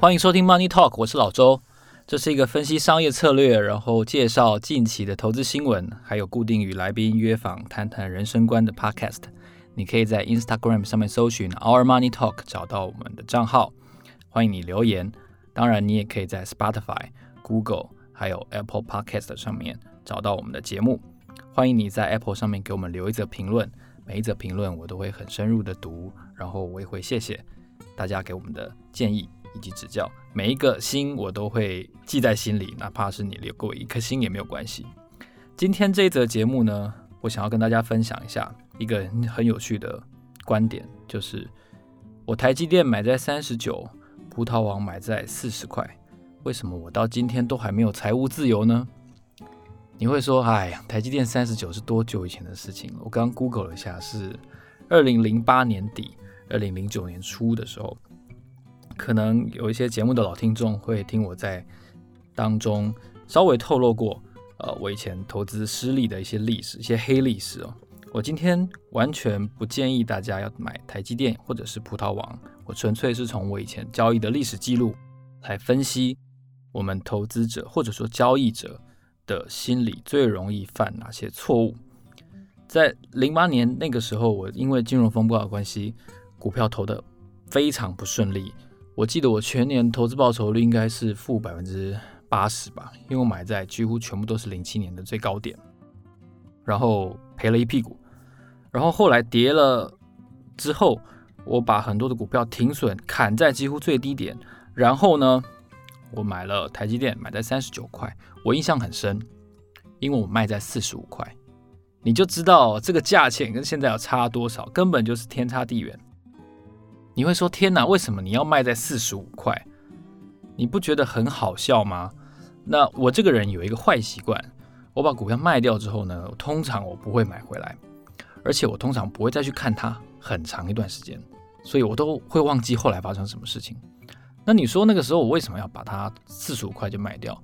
欢迎收听 Money Talk，我是老周。这是一个分析商业策略，然后介绍近期的投资新闻，还有固定与来宾约访谈谈人生观的 Podcast。你可以在 Instagram 上面搜寻 Our Money Talk，找到我们的账号。欢迎你留言。当然，你也可以在 Spotify、Google 还有 Apple Podcast 上面找到我们的节目。欢迎你在 Apple 上面给我们留一则评论，每一则评论我都会很深入的读，然后我也会谢谢大家给我们的建议。以及指教，每一个心我都会记在心里，哪怕是你留给我一颗心也没有关系。今天这一则节目呢，我想要跟大家分享一下一个很有趣的观点，就是我台积电买在三十九，葡萄王买在四十块，为什么我到今天都还没有财务自由呢？你会说，哎呀，台积电三十九是多久以前的事情了？我刚刚 Google 了一下，是二零零八年底、二零零九年初的时候。可能有一些节目的老听众会听我在当中稍微透露过，呃，我以前投资失利的一些历史，一些黑历史哦。我今天完全不建议大家要买台积电或者是葡萄王，我纯粹是从我以前交易的历史记录来分析我们投资者或者说交易者的心理最容易犯哪些错误。在零八年那个时候，我因为金融风暴的关系，股票投得非常不顺利。我记得我全年投资报酬率应该是负百分之八十吧，因为我买在几乎全部都是零七年的最高点，然后赔了一屁股，然后后来跌了之后，我把很多的股票停损砍在几乎最低点，然后呢，我买了台积电，买在三十九块，我印象很深，因为我卖在四十五块，你就知道这个价钱跟现在要差多少，根本就是天差地远。你会说天哪，为什么你要卖在四十五块？你不觉得很好笑吗？那我这个人有一个坏习惯，我把股票卖掉之后呢，通常我不会买回来，而且我通常不会再去看它很长一段时间，所以我都会忘记后来发生什么事情。那你说那个时候我为什么要把它四十五块就卖掉？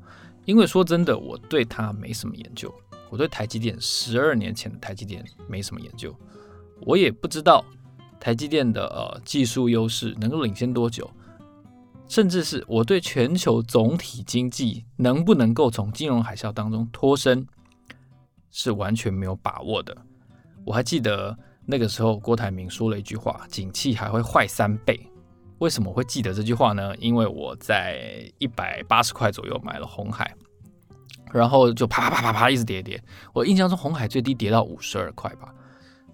因为说真的，我对它没什么研究，我对台积电十二年前的台积电没什么研究，我也不知道。台积电的呃技术优势能够领先多久？甚至是我对全球总体经济能不能够从金融海啸当中脱身，是完全没有把握的。我还记得那个时候郭台铭说了一句话：“景气还会坏三倍。”为什么会记得这句话呢？因为我在一百八十块左右买了红海，然后就啪啪啪啪啪一直跌跌。我印象中红海最低跌到五十二块吧，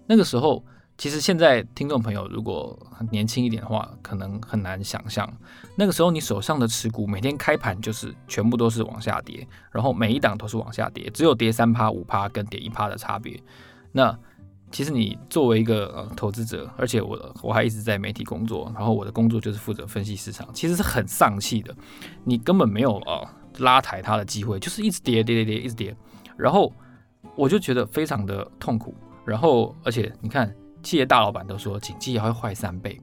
那个时候。其实现在听众朋友如果很年轻一点的话，可能很难想象，那个时候你手上的持股每天开盘就是全部都是往下跌，然后每一档都是往下跌，只有跌三趴五趴跟跌一趴的差别。那其实你作为一个呃投资者，而且我我还一直在媒体工作，然后我的工作就是负责分析市场，其实是很丧气的。你根本没有呃拉抬它的机会，就是一直跌跌跌跌一直跌，然后我就觉得非常的痛苦。然后而且你看。企业大老板都说，景气还会坏三倍，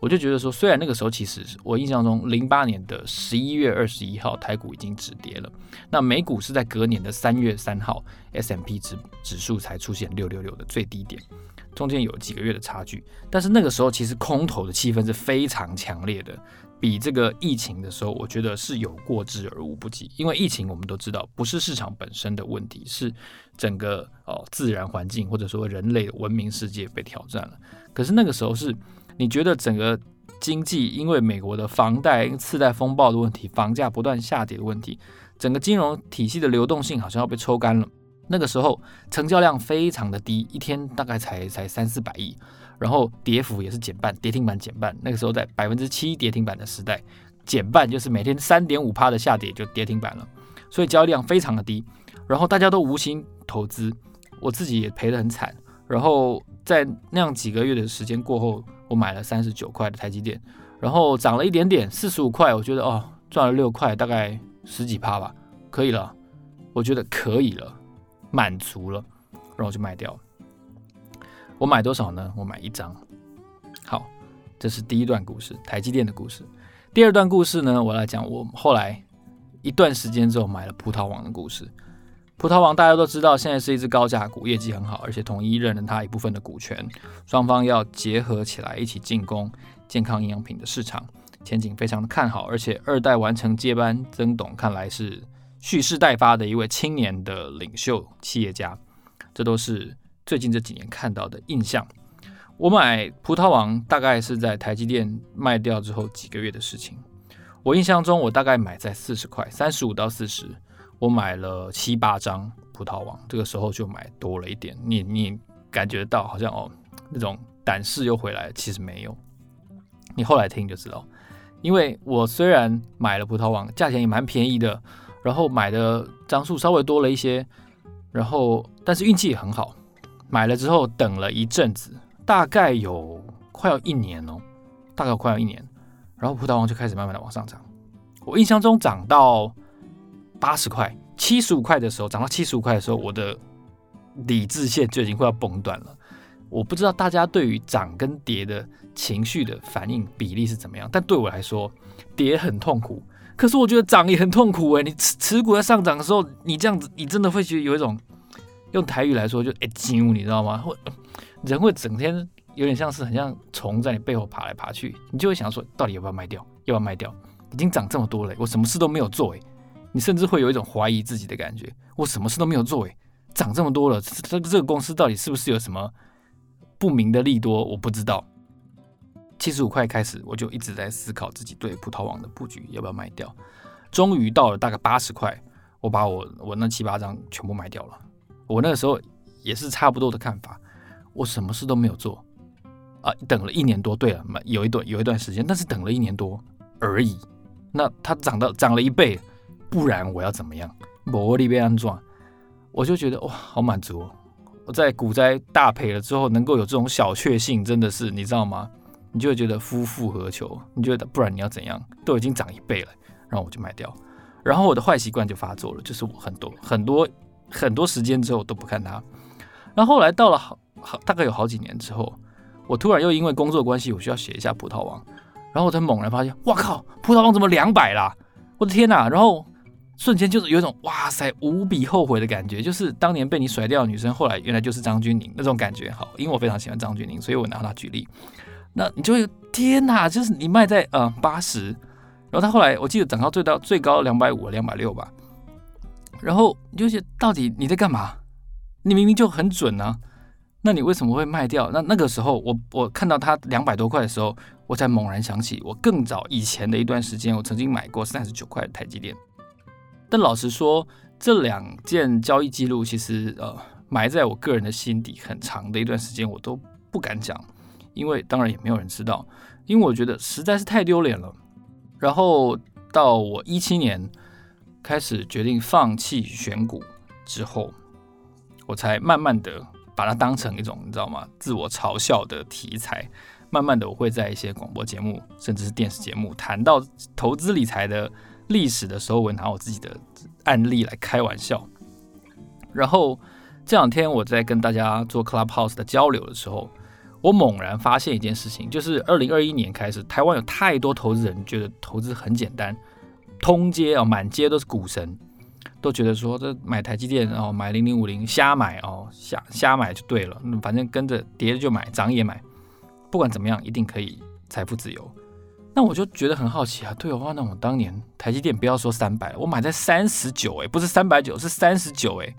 我就觉得说，虽然那个时候其实我印象中，零八年的十一月二十一号台股已经止跌了，那美股是在隔年的三月三号 S M P 指指数才出现六六六的最低点，中间有几个月的差距，但是那个时候其实空头的气氛是非常强烈的。比这个疫情的时候，我觉得是有过之而无不及。因为疫情我们都知道，不是市场本身的问题，是整个哦自然环境或者说人类文明世界被挑战了。可是那个时候是，你觉得整个经济因为美国的房贷次贷风暴的问题，房价不断下跌的问题，整个金融体系的流动性好像要被抽干了。那个时候成交量非常的低，一天大概才才三四百亿。然后跌幅也是减半，跌停板减半。那个时候在百分之七跌停板的时代，减半就是每天三点五趴的下跌就跌停板了，所以交易量非常的低。然后大家都无心投资，我自己也赔得很惨。然后在那样几个月的时间过后，我买了三十九块的台积电，然后涨了一点点，四十五块，我觉得哦赚了六块，大概十几趴吧，可以了，我觉得可以了，满足了，然后就卖掉了。我买多少呢？我买一张。好，这是第一段故事，台积电的故事。第二段故事呢，我来讲我后来一段时间之后买了葡萄王的故事。葡萄王大家都知道，现在是一只高价股，业绩很好，而且统一认了它一部分的股权，双方要结合起来一起进攻健康营养品的市场。前景非常的看好，而且二代完成接班，曾董看来是蓄势待发的一位青年的领袖企业家，这都是最近这几年看到的印象。我买葡萄王大概是在台积电卖掉之后几个月的事情。我印象中，我大概买在四十块，三十五到四十，我买了七八张葡萄王，这个时候就买多了一点。你你感觉到好像哦，那种胆识又回来了，其实没有。你后来听就知道，因为我虽然买了葡萄王，价钱也蛮便宜的，然后买的张数稍微多了一些，然后但是运气也很好，买了之后等了一阵子，大概有快要一年哦，大概快要一年。然后葡萄王就开始慢慢的往上涨，我印象中涨到八十块、七十五块的时候，涨到七十五块的时候，我的理智线就已经快要崩断了。我不知道大家对于涨跟跌的情绪的反应比例是怎么样，但对我来说，跌很痛苦，可是我觉得涨也很痛苦诶，你持持股在上涨的时候，你这样子，你真的会觉得有一种用台语来说就哎惊，你知道吗？会人会整天。有点像是很像虫在你背后爬来爬去，你就会想说，到底要不要卖掉？要不要卖掉？已经涨这么多了，我什么事都没有做诶，你甚至会有一种怀疑自己的感觉，我什么事都没有做诶，涨这么多了，这这个公司到底是不是有什么不明的利多？我不知道。七十五块开始，我就一直在思考自己对葡萄网的布局要不要卖掉。终于到了大概八十块，我把我我那七八张全部卖掉了。我那个时候也是差不多的看法，我什么事都没有做。啊，等了一年多，对了，有一段有一段时间，但是等了一年多而已。那它涨到涨了一倍，不然我要怎么样？我里边安装，我就觉得哇，好满足哦！我在股灾大赔了之后，能够有这种小确幸，真的是你知道吗？你就会觉得夫复何求？你觉得不然你要怎样？都已经涨一倍了，然后我就卖掉。然后我的坏习惯就发作了，就是我很多很多很多时间之后都不看它。然后后来到了好好大概有好几年之后。我突然又因为工作关系，我需要写一下葡萄王，然后我才猛然发现，哇靠，葡萄王怎么两百啦？我的天哪！然后瞬间就是有一种哇塞，无比后悔的感觉，就是当年被你甩掉的女生，后来原来就是张钧甯那种感觉。好，因为我非常喜欢张钧甯，所以我拿她举例。那你就会天哪，就是你卖在呃八十，然后他后来我记得涨到最高最高两百五、两百六吧。然后你就觉到底你在干嘛？你明明就很准啊。那你为什么会卖掉？那那个时候我，我我看到它两百多块的时候，我才猛然想起，我更早以前的一段时间，我曾经买过三十九块的台积电。但老实说，这两件交易记录其实呃埋在我个人的心底很长的一段时间，我都不敢讲，因为当然也没有人知道，因为我觉得实在是太丢脸了。然后到我一七年开始决定放弃选股之后，我才慢慢的。把它当成一种你知道吗？自我嘲笑的题材。慢慢的，我会在一些广播节目，甚至是电视节目谈到投资理财的历史的时候，我拿我自己的案例来开玩笑。然后这两天我在跟大家做 Clubhouse 的交流的时候，我猛然发现一件事情，就是二零二一年开始，台湾有太多投资人觉得投资很简单，通街啊，满街都是股神。都觉得说这买台积电哦，买零零五零瞎买哦，瞎瞎买就对了，反正跟着跌就买，涨也买，不管怎么样一定可以财富自由。那我就觉得很好奇啊，对的话，那我当年台积电不要说三百，我买在三十九哎，不是三百九，是三十九哎。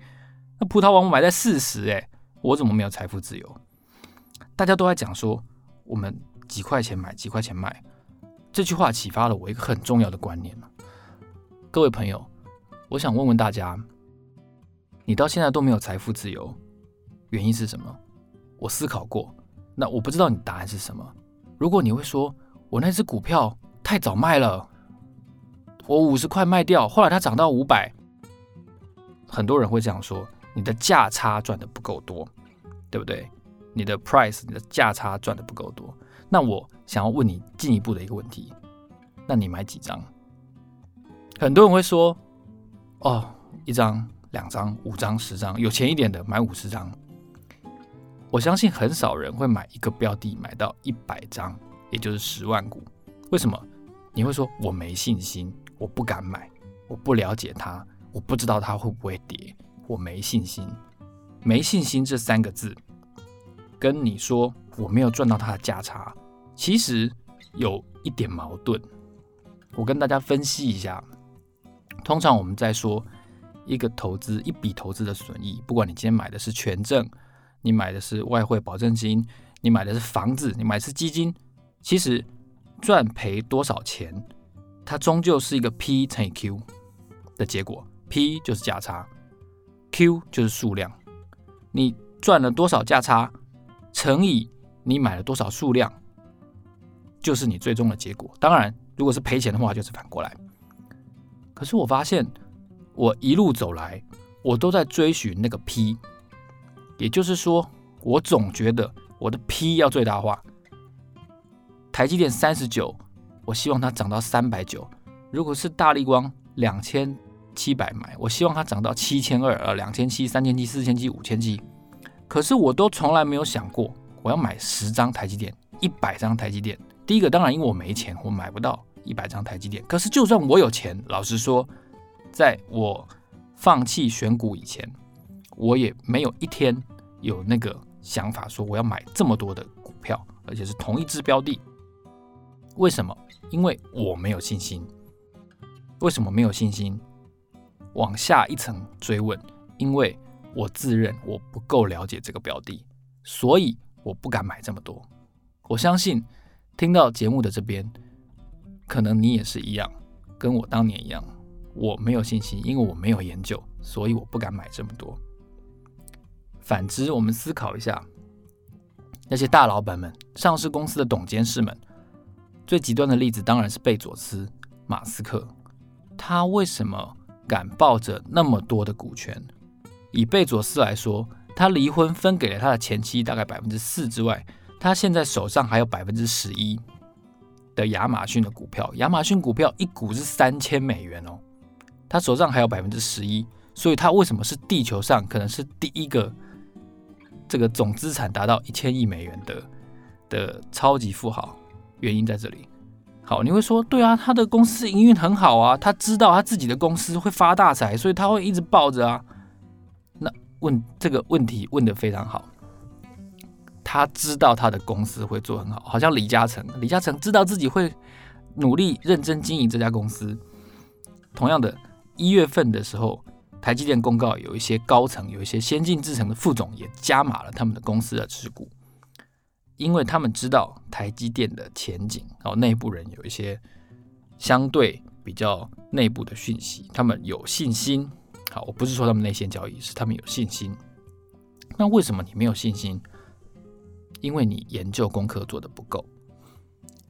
那葡萄王我买在四十哎，我怎么没有财富自由？大家都在讲说我们几块钱买几块钱卖，这句话启发了我一个很重要的观念。各位朋友。我想问问大家，你到现在都没有财富自由，原因是什么？我思考过，那我不知道你答案是什么。如果你会说，我那只股票太早卖了，我五十块卖掉，后来它涨到五百，很多人会这样说，你的价差赚的不够多，对不对？你的 price，你的价差赚的不够多。那我想要问你进一步的一个问题，那你买几张？很多人会说。哦，一张、两张、五张、十张，有钱一点的买五十张。我相信很少人会买一个标的买到一百张，也就是十万股。为什么？你会说我没信心，我不敢买，我不了解它，我不知道它会不会跌，我没信心。没信心这三个字，跟你说我没有赚到它的价差，其实有一点矛盾。我跟大家分析一下。通常我们在说一个投资一笔投资的损益，不管你今天买的是权证，你买的是外汇保证金，你买的是房子，你买的是基金，其实赚赔多少钱，它终究是一个 P 乘以 Q 的结果。P 就是价差，Q 就是数量。你赚了多少价差，乘以你买了多少数量，就是你最终的结果。当然，如果是赔钱的话，就是反过来。可是我发现，我一路走来，我都在追寻那个 P，也就是说，我总觉得我的 P 要最大化。台积电三十九，我希望它涨到三百九；如果是大力光两千七百买，我希望它涨到七千二，呃，两千七、三千七、四千七、五千七。可是我都从来没有想过，我要买十张台积电、一百张台积电。第一个，当然因为我没钱，我买不到。一百张台积电，可是就算我有钱，老实说，在我放弃选股以前，我也没有一天有那个想法说我要买这么多的股票，而且是同一只标的。为什么？因为我没有信心。为什么没有信心？往下一层追问，因为我自认我不够了解这个标的，所以我不敢买这么多。我相信听到节目的这边。可能你也是一样，跟我当年一样，我没有信心，因为我没有研究，所以我不敢买这么多。反之，我们思考一下，那些大老板们、上市公司的董监事们，最极端的例子当然是贝佐斯、马斯克，他为什么敢抱着那么多的股权？以贝佐斯来说，他离婚分给了他的前妻大概百分之四之外，他现在手上还有百分之十一。的亚马逊的股票，亚马逊股票一股是三千美元哦，他手上还有百分之十一，所以他为什么是地球上可能是第一个这个总资产达到一千亿美元的的超级富豪？原因在这里。好，你会说，对啊，他的公司营运很好啊，他知道他自己的公司会发大财，所以他会一直抱着啊。那问这个问题问得非常好。他知道他的公司会做很好，好像李嘉诚，李嘉诚知道自己会努力认真经营这家公司。同样的，一月份的时候，台积电公告有一些高层，有一些先进制程的副总也加码了他们的公司的持股，因为他们知道台积电的前景。然后内部人有一些相对比较内部的讯息，他们有信心。好，我不是说他们内线交易，是他们有信心。那为什么你没有信心？因为你研究功课做得不够。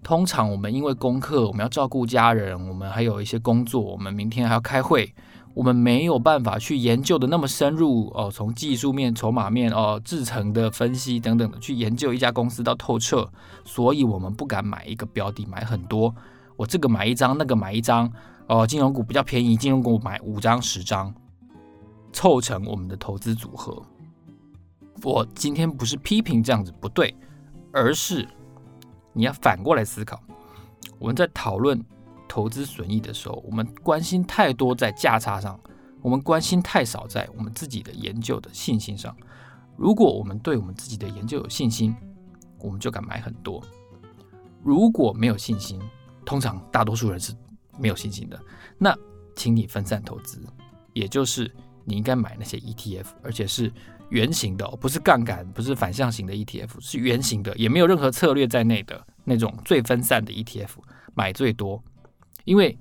通常我们因为功课，我们要照顾家人，我们还有一些工作，我们明天还要开会，我们没有办法去研究的那么深入哦。从技术面、筹码面哦、制成的分析等等的去研究一家公司到透彻，所以我们不敢买一个标的买很多。我这个买一张，那个买一张哦。金融股比较便宜，金融股买五张、十张，凑成我们的投资组合。我今天不是批评这样子不对，而是你要反过来思考。我们在讨论投资损益的时候，我们关心太多在价差上，我们关心太少在我们自己的研究的信心上。如果我们对我们自己的研究有信心，我们就敢买很多；如果没有信心，通常大多数人是没有信心的。那请你分散投资，也就是你应该买那些 ETF，而且是。圆形的，不是杠杆，不是反向型的 ETF，是圆形的，也没有任何策略在内的那种最分散的 ETF，买最多。因为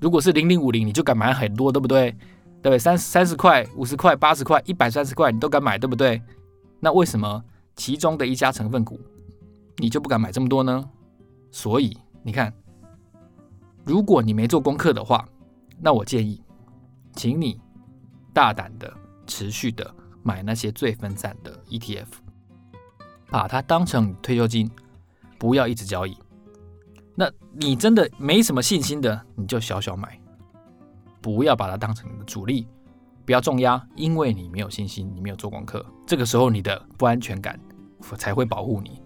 如果是零零五零，你就敢买很多，对不对？对不对？三三十块、五十块、八十块、一百三十块，你都敢买，对不对？那为什么其中的一家成分股你就不敢买这么多呢？所以你看，如果你没做功课的话，那我建议，请你大胆的、持续的。买那些最分散的 ETF，把它当成退休金，不要一直交易。那你真的没什么信心的，你就小小买，不要把它当成你的主力，不要重压，因为你没有信心，你没有做功课。这个时候你的不安全感才会保护你。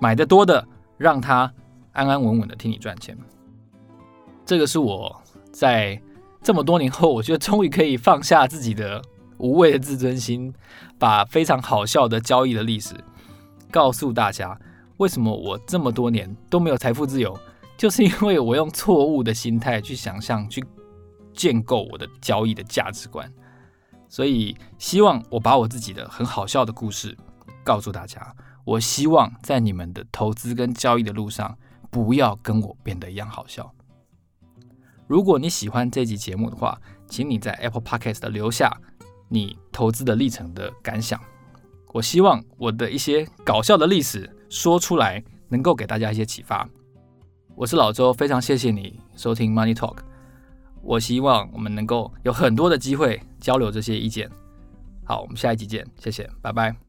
买的多的，让它安安稳稳的替你赚钱。这个是我在这么多年后，我觉得终于可以放下自己的。无谓的自尊心，把非常好笑的交易的历史告诉大家。为什么我这么多年都没有财富自由？就是因为我用错误的心态去想象、去建构我的交易的价值观，所以希望我把我自己的很好笑的故事告诉大家。我希望在你们的投资跟交易的路上，不要跟我变得一样好笑。如果你喜欢这集节目的话，请你在 Apple Podcast 留下你投资的历程的感想。我希望我的一些搞笑的历史说出来，能够给大家一些启发。我是老周，非常谢谢你收听 Money Talk。我希望我们能够有很多的机会交流这些意见。好，我们下一集见，谢谢，拜拜。